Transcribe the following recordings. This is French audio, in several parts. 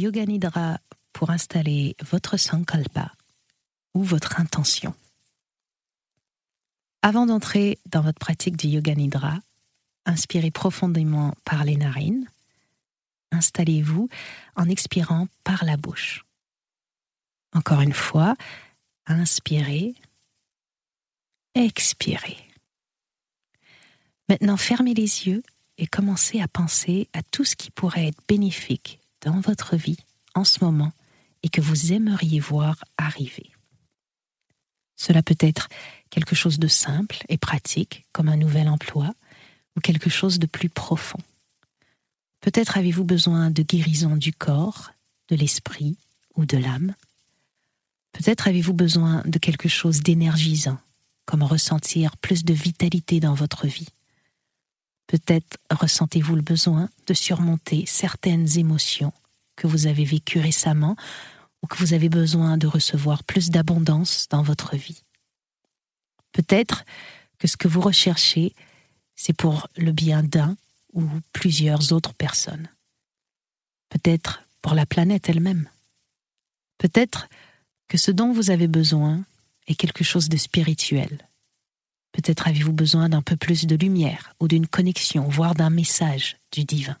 Yoga Nidra pour installer votre sankalpa ou votre intention. Avant d'entrer dans votre pratique du Yoga Nidra, inspirez profondément par les narines. Installez-vous en expirant par la bouche. Encore une fois, inspirez, expirez. Maintenant, fermez les yeux et commencez à penser à tout ce qui pourrait être bénéfique dans votre vie en ce moment et que vous aimeriez voir arriver. Cela peut être quelque chose de simple et pratique, comme un nouvel emploi, ou quelque chose de plus profond. Peut-être avez-vous besoin de guérison du corps, de l'esprit ou de l'âme. Peut-être avez-vous besoin de quelque chose d'énergisant, comme ressentir plus de vitalité dans votre vie. Peut-être ressentez-vous le besoin de surmonter certaines émotions que vous avez vécues récemment ou que vous avez besoin de recevoir plus d'abondance dans votre vie. Peut-être que ce que vous recherchez, c'est pour le bien d'un ou plusieurs autres personnes. Peut-être pour la planète elle-même. Peut-être que ce dont vous avez besoin est quelque chose de spirituel. Peut-être avez-vous besoin d'un peu plus de lumière ou d'une connexion, voire d'un message du divin.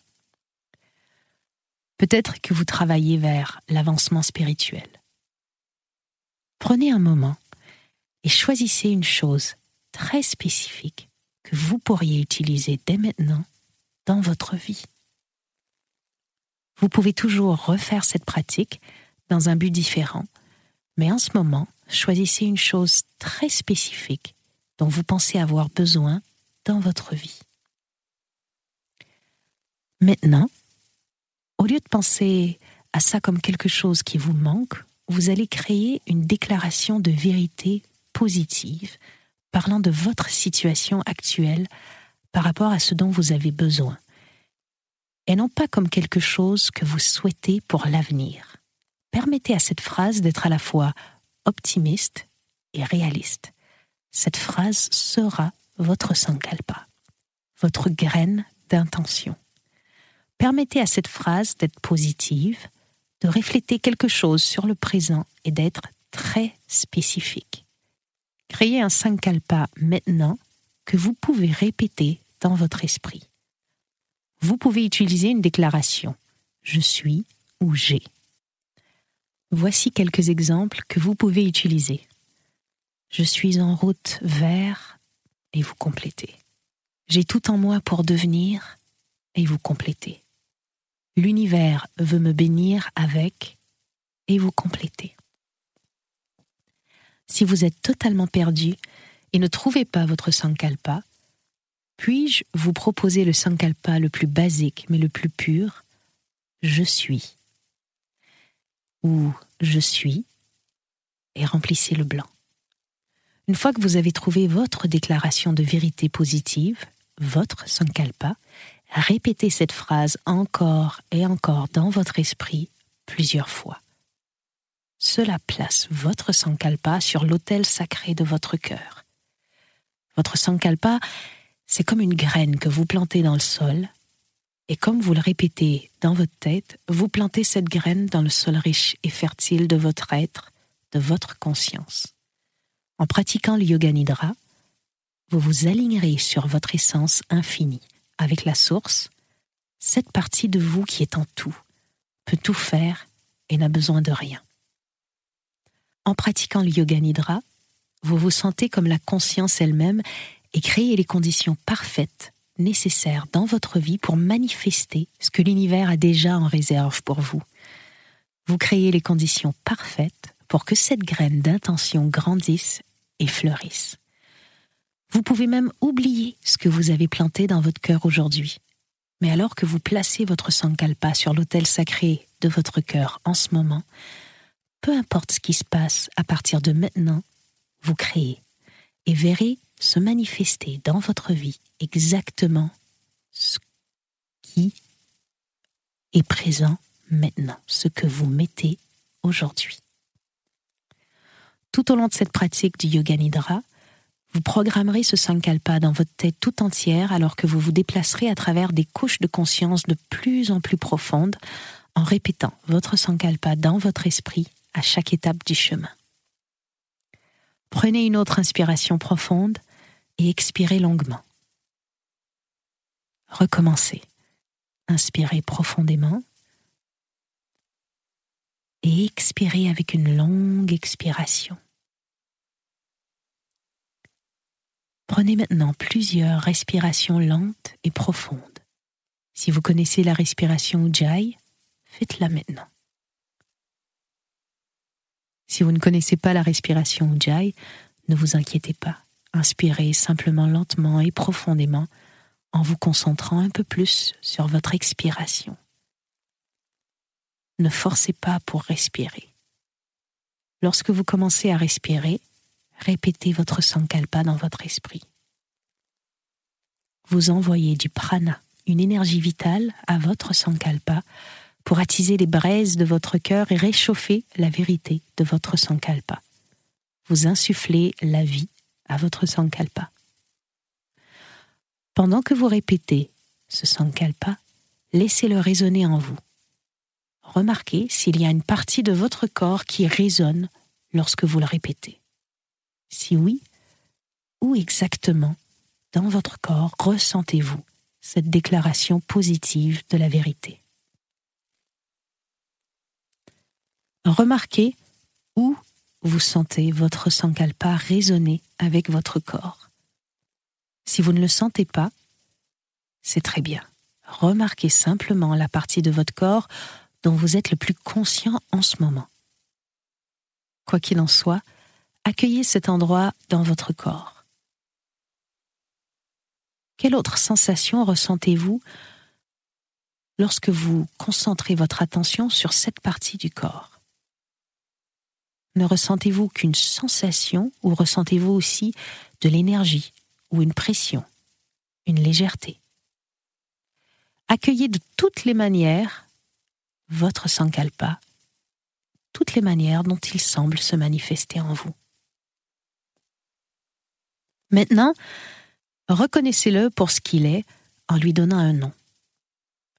Peut-être que vous travaillez vers l'avancement spirituel. Prenez un moment et choisissez une chose très spécifique que vous pourriez utiliser dès maintenant dans votre vie. Vous pouvez toujours refaire cette pratique dans un but différent, mais en ce moment, choisissez une chose très spécifique dont vous pensez avoir besoin dans votre vie. Maintenant, au lieu de penser à ça comme quelque chose qui vous manque, vous allez créer une déclaration de vérité positive parlant de votre situation actuelle par rapport à ce dont vous avez besoin, et non pas comme quelque chose que vous souhaitez pour l'avenir. Permettez à cette phrase d'être à la fois optimiste et réaliste. Cette phrase sera votre sankalpa, votre graine d'intention. Permettez à cette phrase d'être positive, de refléter quelque chose sur le présent et d'être très spécifique. Créez un sankalpa maintenant que vous pouvez répéter dans votre esprit. Vous pouvez utiliser une déclaration je suis ou j'ai. Voici quelques exemples que vous pouvez utiliser. Je suis en route vers et vous complétez. J'ai tout en moi pour devenir et vous complétez. L'univers veut me bénir avec et vous complétez. Si vous êtes totalement perdu et ne trouvez pas votre sankalpa, puis-je vous proposer le sankalpa le plus basique mais le plus pur? Je suis. Ou je suis et remplissez le blanc. Une fois que vous avez trouvé votre déclaration de vérité positive, votre sankalpa, répétez cette phrase encore et encore dans votre esprit plusieurs fois. Cela place votre sankalpa sur l'autel sacré de votre cœur. Votre sankalpa, c'est comme une graine que vous plantez dans le sol, et comme vous le répétez dans votre tête, vous plantez cette graine dans le sol riche et fertile de votre être, de votre conscience. En pratiquant le yoga nidra, vous vous alignerez sur votre essence infinie, avec la source, cette partie de vous qui est en tout, peut tout faire et n'a besoin de rien. En pratiquant le yoga nidra, vous vous sentez comme la conscience elle-même et créez les conditions parfaites nécessaires dans votre vie pour manifester ce que l'univers a déjà en réserve pour vous. Vous créez les conditions parfaites pour que cette graine d'intention grandisse et fleurissent. Vous pouvez même oublier ce que vous avez planté dans votre cœur aujourd'hui. Mais alors que vous placez votre sankalpa sur l'autel sacré de votre cœur en ce moment, peu importe ce qui se passe à partir de maintenant, vous créez et verrez se manifester dans votre vie exactement ce qui est présent maintenant, ce que vous mettez aujourd'hui. Tout au long de cette pratique du Yoga Nidra, vous programmerez ce sankalpa dans votre tête tout entière alors que vous vous déplacerez à travers des couches de conscience de plus en plus profondes en répétant votre sankalpa dans votre esprit à chaque étape du chemin. Prenez une autre inspiration profonde et expirez longuement. Recommencez. Inspirez profondément expirez avec une longue expiration. Prenez maintenant plusieurs respirations lentes et profondes. Si vous connaissez la respiration Ujjayi, faites-la maintenant. Si vous ne connaissez pas la respiration Ujjayi, ne vous inquiétez pas. Inspirez simplement lentement et profondément en vous concentrant un peu plus sur votre expiration. Ne forcez pas pour respirer. Lorsque vous commencez à respirer, répétez votre sankalpa dans votre esprit. Vous envoyez du prana, une énergie vitale, à votre sankalpa pour attiser les braises de votre cœur et réchauffer la vérité de votre sankalpa. Vous insufflez la vie à votre sankalpa. Pendant que vous répétez ce sankalpa, laissez-le résonner en vous. Remarquez s'il y a une partie de votre corps qui résonne lorsque vous le répétez. Si oui, où exactement dans votre corps ressentez-vous cette déclaration positive de la vérité? Remarquez où vous sentez votre sankalpa résonner avec votre corps. Si vous ne le sentez pas, c'est très bien. Remarquez simplement la partie de votre corps dont vous êtes le plus conscient en ce moment. Quoi qu'il en soit, accueillez cet endroit dans votre corps. Quelle autre sensation ressentez-vous lorsque vous concentrez votre attention sur cette partie du corps? Ne ressentez-vous qu'une sensation ou ressentez-vous aussi de l'énergie ou une pression, une légèreté? Accueillez de toutes les manières votre sankalpa, toutes les manières dont il semble se manifester en vous. Maintenant, reconnaissez-le pour ce qu'il est en lui donnant un nom.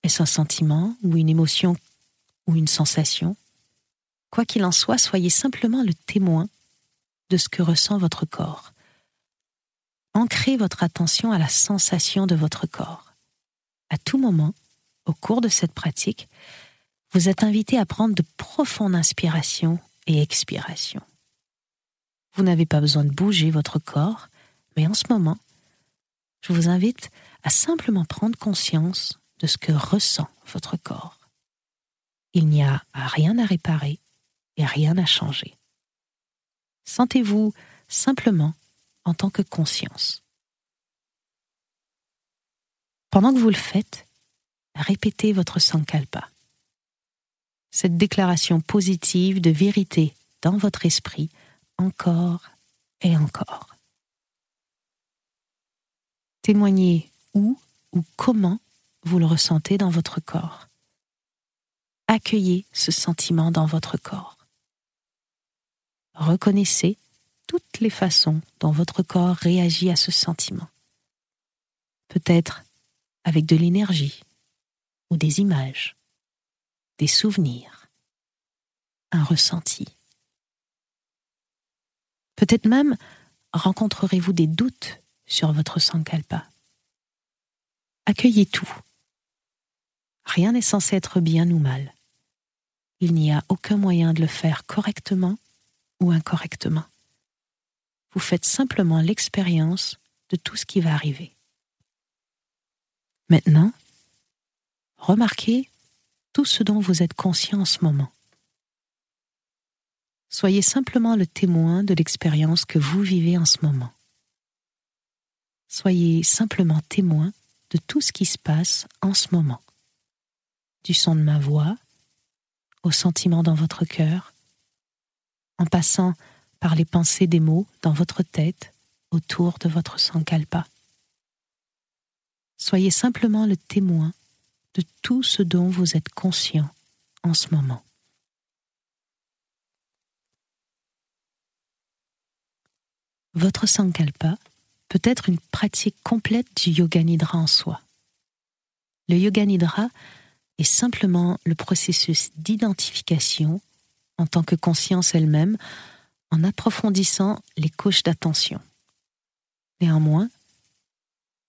Est-ce un sentiment ou une émotion ou une sensation? Quoi qu'il en soit, soyez simplement le témoin de ce que ressent votre corps. Ancrez votre attention à la sensation de votre corps. À tout moment, au cours de cette pratique, vous êtes invité à prendre de profondes inspirations et expirations. Vous n'avez pas besoin de bouger votre corps, mais en ce moment, je vous invite à simplement prendre conscience de ce que ressent votre corps. Il n'y a rien à réparer et rien à changer. Sentez-vous simplement en tant que conscience. Pendant que vous le faites, répétez votre sankalpa cette déclaration positive de vérité dans votre esprit encore et encore. Témoignez où ou comment vous le ressentez dans votre corps. Accueillez ce sentiment dans votre corps. Reconnaissez toutes les façons dont votre corps réagit à ce sentiment. Peut-être avec de l'énergie ou des images des souvenirs, un ressenti. Peut-être même rencontrerez-vous des doutes sur votre sankalpa. Accueillez tout. Rien n'est censé être bien ou mal. Il n'y a aucun moyen de le faire correctement ou incorrectement. Vous faites simplement l'expérience de tout ce qui va arriver. Maintenant, remarquez tout ce dont vous êtes conscient en ce moment. Soyez simplement le témoin de l'expérience que vous vivez en ce moment. Soyez simplement témoin de tout ce qui se passe en ce moment. Du son de ma voix, au sentiment dans votre cœur, en passant par les pensées des mots dans votre tête autour de votre sankalpa. Soyez simplement le témoin de tout ce dont vous êtes conscient en ce moment. Votre sankalpa peut être une pratique complète du yoga nidra en soi. Le yoga nidra est simplement le processus d'identification en tant que conscience elle-même en approfondissant les couches d'attention. Néanmoins,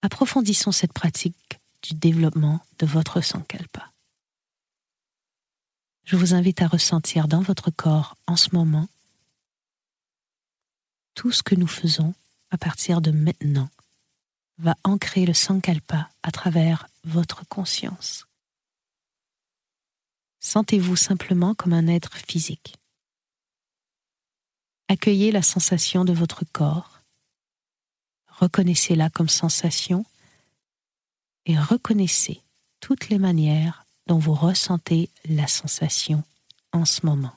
approfondissons cette pratique du développement de votre sankalpa. Je vous invite à ressentir dans votre corps en ce moment tout ce que nous faisons à partir de maintenant va ancrer le sankalpa à travers votre conscience. Sentez-vous simplement comme un être physique. Accueillez la sensation de votre corps, reconnaissez-la comme sensation et reconnaissez toutes les manières dont vous ressentez la sensation en ce moment.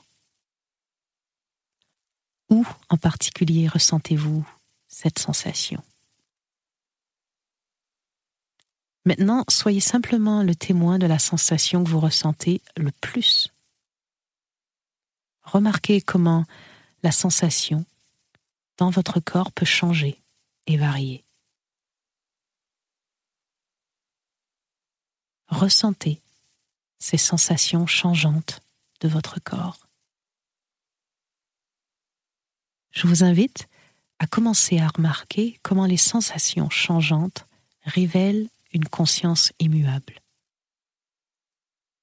Où en particulier ressentez-vous cette sensation? Maintenant, soyez simplement le témoin de la sensation que vous ressentez le plus. Remarquez comment la sensation dans votre corps peut changer et varier. Ressentez ces sensations changeantes de votre corps. Je vous invite à commencer à remarquer comment les sensations changeantes révèlent une conscience immuable.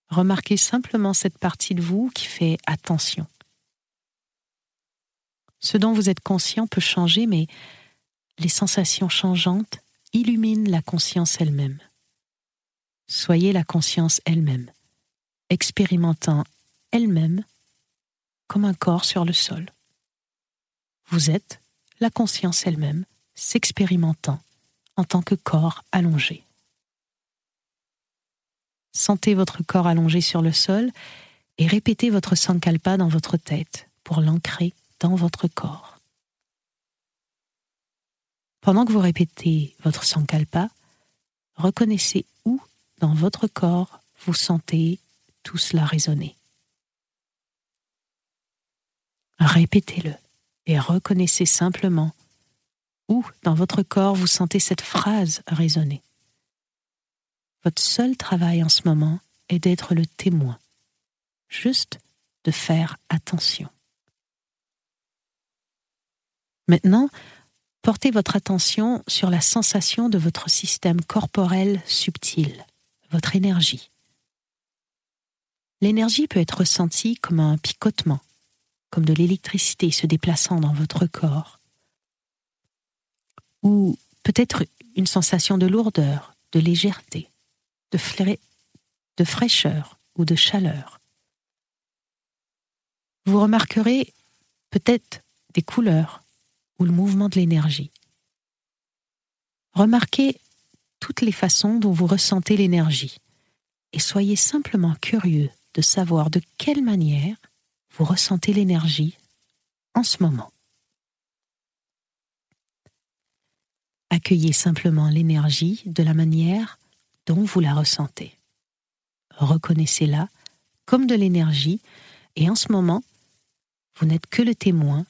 Remarquez simplement cette partie de vous qui fait attention. Ce dont vous êtes conscient peut changer, mais les sensations changeantes illuminent la conscience elle-même. Soyez la conscience elle-même, expérimentant elle-même comme un corps sur le sol. Vous êtes la conscience elle-même, s'expérimentant en tant que corps allongé. Sentez votre corps allongé sur le sol et répétez votre sankalpa dans votre tête pour l'ancrer dans votre corps. Pendant que vous répétez votre sankalpa, reconnaissez où dans votre corps vous sentez tout cela résonner. Répétez-le et reconnaissez simplement où dans votre corps vous sentez cette phrase résonner. Votre seul travail en ce moment est d'être le témoin, juste de faire attention. Maintenant, portez votre attention sur la sensation de votre système corporel subtil, votre énergie. L'énergie peut être ressentie comme un picotement, comme de l'électricité se déplaçant dans votre corps, ou peut-être une sensation de lourdeur, de légèreté de, fraîcheur ou de chaleur. Vous remarquerez peut-être des couleurs ou le mouvement de l'énergie. Remarquez toutes les façons dont vous ressentez l'énergie et soyez simplement curieux de savoir de quelle manière vous ressentez l'énergie en ce moment. Accueillez simplement l'énergie de la manière dont vous la ressentez. Reconnaissez-la comme de l'énergie et en ce moment, vous n'êtes que le témoin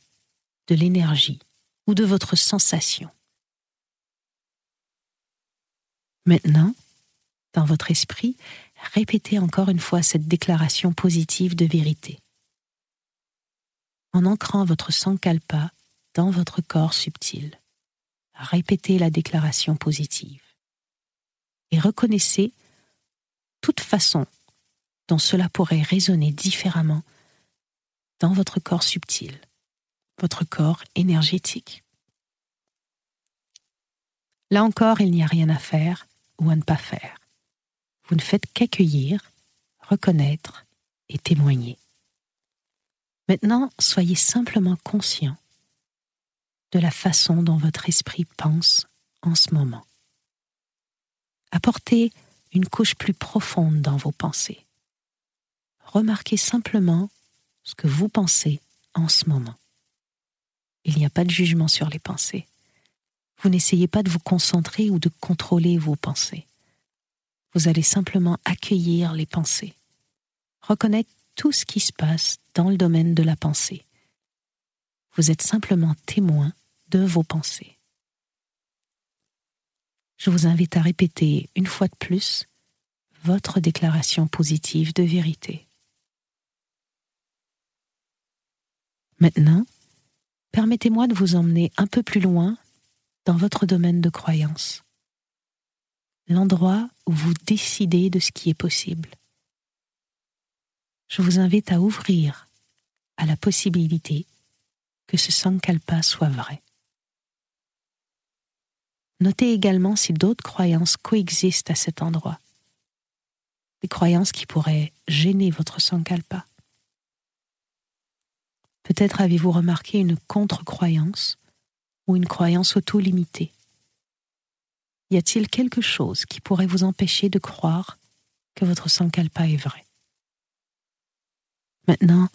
de l'énergie ou de votre sensation. Maintenant, dans votre esprit, répétez encore une fois cette déclaration positive de vérité. En ancrant votre sankalpa dans votre corps subtil, répétez la déclaration positive et reconnaissez toute façon dont cela pourrait résonner différemment dans votre corps subtil, votre corps énergétique. Là encore, il n'y a rien à faire ou à ne pas faire. Vous ne faites qu'accueillir, reconnaître et témoigner. Maintenant, soyez simplement conscient de la façon dont votre esprit pense en ce moment. Apportez une couche plus profonde dans vos pensées. Remarquez simplement ce que vous pensez en ce moment. Il n'y a pas de jugement sur les pensées. Vous n'essayez pas de vous concentrer ou de contrôler vos pensées. Vous allez simplement accueillir les pensées, reconnaître tout ce qui se passe dans le domaine de la pensée. Vous êtes simplement témoin de vos pensées je vous invite à répéter une fois de plus votre déclaration positive de vérité. Maintenant, permettez-moi de vous emmener un peu plus loin dans votre domaine de croyance, l'endroit où vous décidez de ce qui est possible. Je vous invite à ouvrir à la possibilité que ce sankalpa soit vrai. Notez également si d'autres croyances coexistent à cet endroit. Des croyances qui pourraient gêner votre sankalpa. Peut-être avez-vous remarqué une contre-croyance ou une croyance auto-limitée. Y a-t-il quelque chose qui pourrait vous empêcher de croire que votre sankalpa est vrai? Maintenant,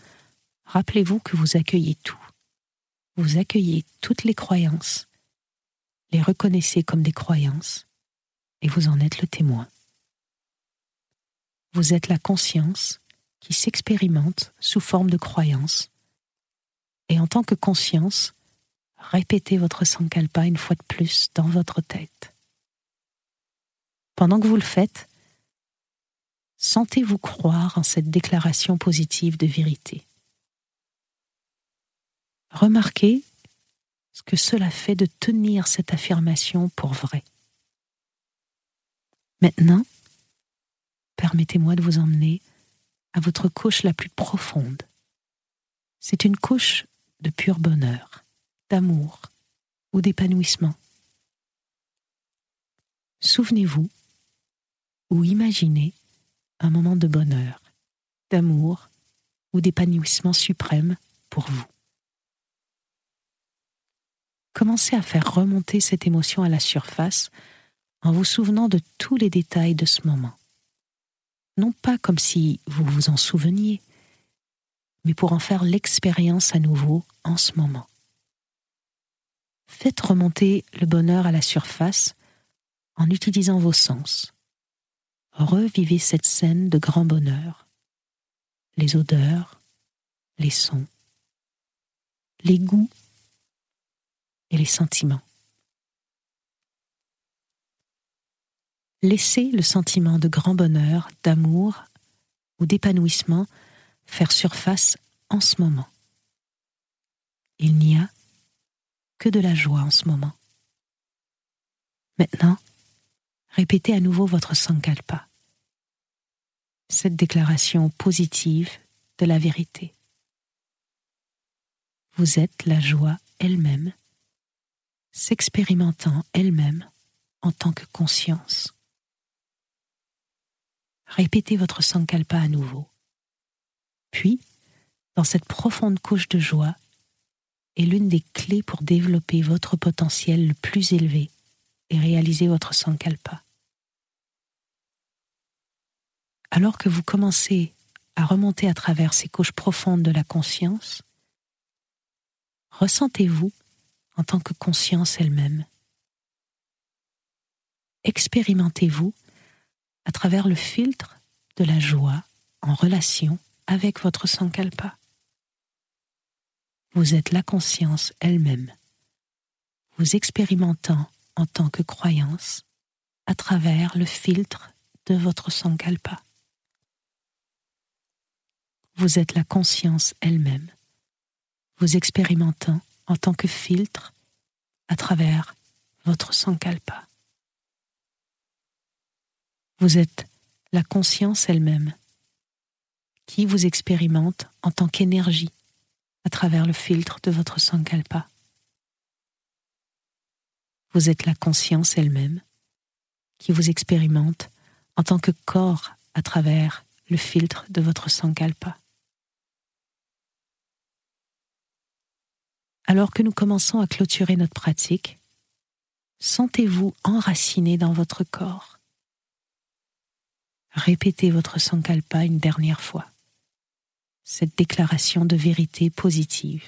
rappelez-vous que vous accueillez tout. Vous accueillez toutes les croyances, les reconnaissez comme des croyances, et vous en êtes le témoin. Vous êtes la conscience qui s'expérimente sous forme de croyance, et en tant que conscience, répétez votre sankalpa une fois de plus dans votre tête. Pendant que vous le faites, sentez-vous croire en cette déclaration positive de vérité. Remarquez ce que cela fait de tenir cette affirmation pour vraie. Maintenant, permettez-moi de vous emmener à votre couche la plus profonde. C'est une couche de pur bonheur, d'amour ou d'épanouissement. Souvenez-vous ou imaginez un moment de bonheur, d'amour ou d'épanouissement suprême pour vous. Commencez à faire remonter cette émotion à la surface en vous souvenant de tous les détails de ce moment. Non pas comme si vous vous en souveniez, mais pour en faire l'expérience à nouveau en ce moment. Faites remonter le bonheur à la surface en utilisant vos sens. Revivez cette scène de grand bonheur. Les odeurs, les sons, les goûts et les sentiments. Laissez le sentiment de grand bonheur, d'amour ou d'épanouissement faire surface en ce moment. Il n'y a que de la joie en ce moment. Maintenant, répétez à nouveau votre sankalpa, cette déclaration positive de la vérité. Vous êtes la joie elle-même s'expérimentant elle-même en tant que conscience. Répétez votre sankalpa à nouveau. Puis, dans cette profonde couche de joie, est l'une des clés pour développer votre potentiel le plus élevé et réaliser votre sankalpa. Alors que vous commencez à remonter à travers ces couches profondes de la conscience, ressentez-vous en tant que conscience elle-même. Expérimentez-vous à travers le filtre de la joie en relation avec votre sankalpa. Vous êtes la conscience elle-même, vous expérimentant en tant que croyance à travers le filtre de votre sankalpa. Vous êtes la conscience elle-même, vous expérimentant en tant que filtre à travers votre sankalpa. Vous êtes la conscience elle-même qui vous expérimente en tant qu'énergie à travers le filtre de votre sankalpa. Vous êtes la conscience elle-même qui vous expérimente en tant que corps à travers le filtre de votre sankalpa. Alors que nous commençons à clôturer notre pratique, sentez-vous enraciné dans votre corps. Répétez votre sankalpa une dernière fois, cette déclaration de vérité positive.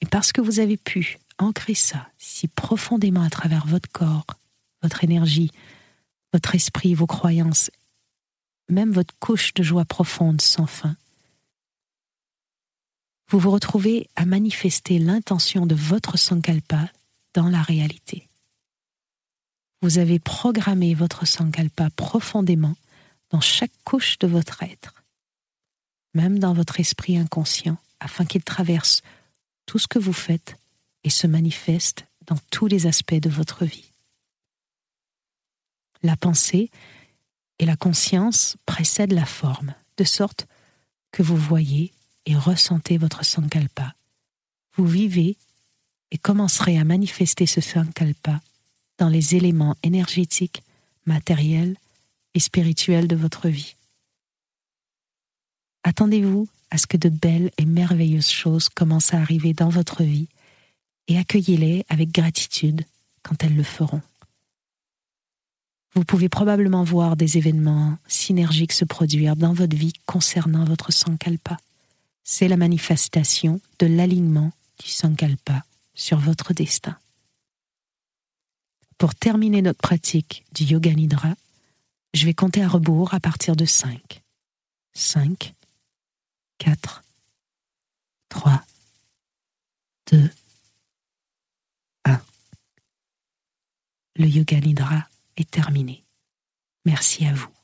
Et parce que vous avez pu ancrer ça si profondément à travers votre corps, votre énergie, votre esprit, vos croyances, même votre couche de joie profonde sans fin, vous vous retrouvez à manifester l'intention de votre sankalpa dans la réalité. vous avez programmé votre sankalpa profondément dans chaque couche de votre être, même dans votre esprit inconscient, afin qu'il traverse tout ce que vous faites et se manifeste dans tous les aspects de votre vie. La pensée et la conscience précèdent la forme, de sorte que vous voyez et ressentez votre sankalpa. Vous vivez et commencerez à manifester ce sankalpa dans les éléments énergétiques, matériels et spirituels de votre vie. Attendez-vous à ce que de belles et merveilleuses choses commencent à arriver dans votre vie et accueillez-les avec gratitude quand elles le feront. Vous pouvez probablement voir des événements synergiques se produire dans votre vie concernant votre sankalpa. C'est la manifestation de l'alignement du sankalpa sur votre destin. Pour terminer notre pratique du yoga nidra, je vais compter à rebours à partir de 5. 5, 4, 3, 2, 1. Le yoga nidra est terminé. Merci à vous.